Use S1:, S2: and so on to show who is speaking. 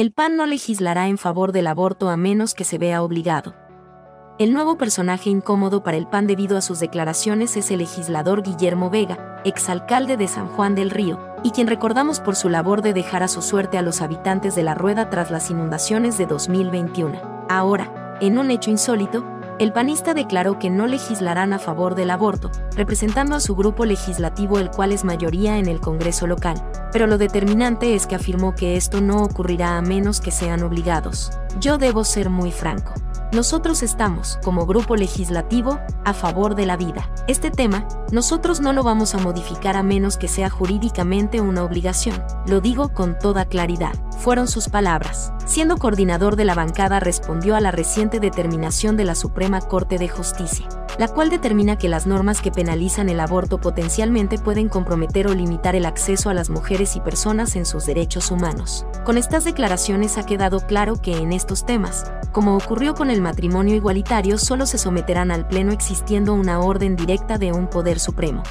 S1: El PAN no legislará en favor del aborto a menos que se vea obligado. El nuevo personaje incómodo para el PAN debido a sus declaraciones es el legislador Guillermo Vega, exalcalde de San Juan del Río, y quien recordamos por su labor de dejar a su suerte a los habitantes de la rueda tras las inundaciones de 2021. Ahora, en un hecho insólito, el panista declaró que no legislarán a favor del aborto, representando a su grupo legislativo el cual es mayoría en el Congreso local, pero lo determinante es que afirmó que esto no ocurrirá a menos que sean obligados. Yo debo ser muy franco. Nosotros estamos, como grupo legislativo, a favor de la vida. Este tema, nosotros no lo vamos a modificar a menos que sea jurídicamente una obligación. Lo digo con toda claridad. Fueron sus palabras. Siendo coordinador de la bancada respondió a la reciente determinación de la Suprema Corte de Justicia la cual determina que las normas que penalizan el aborto potencialmente pueden comprometer o limitar el acceso a las mujeres y personas en sus derechos humanos. Con estas declaraciones ha quedado claro que en estos temas, como ocurrió con el matrimonio igualitario, solo se someterán al Pleno existiendo una orden directa de un poder supremo.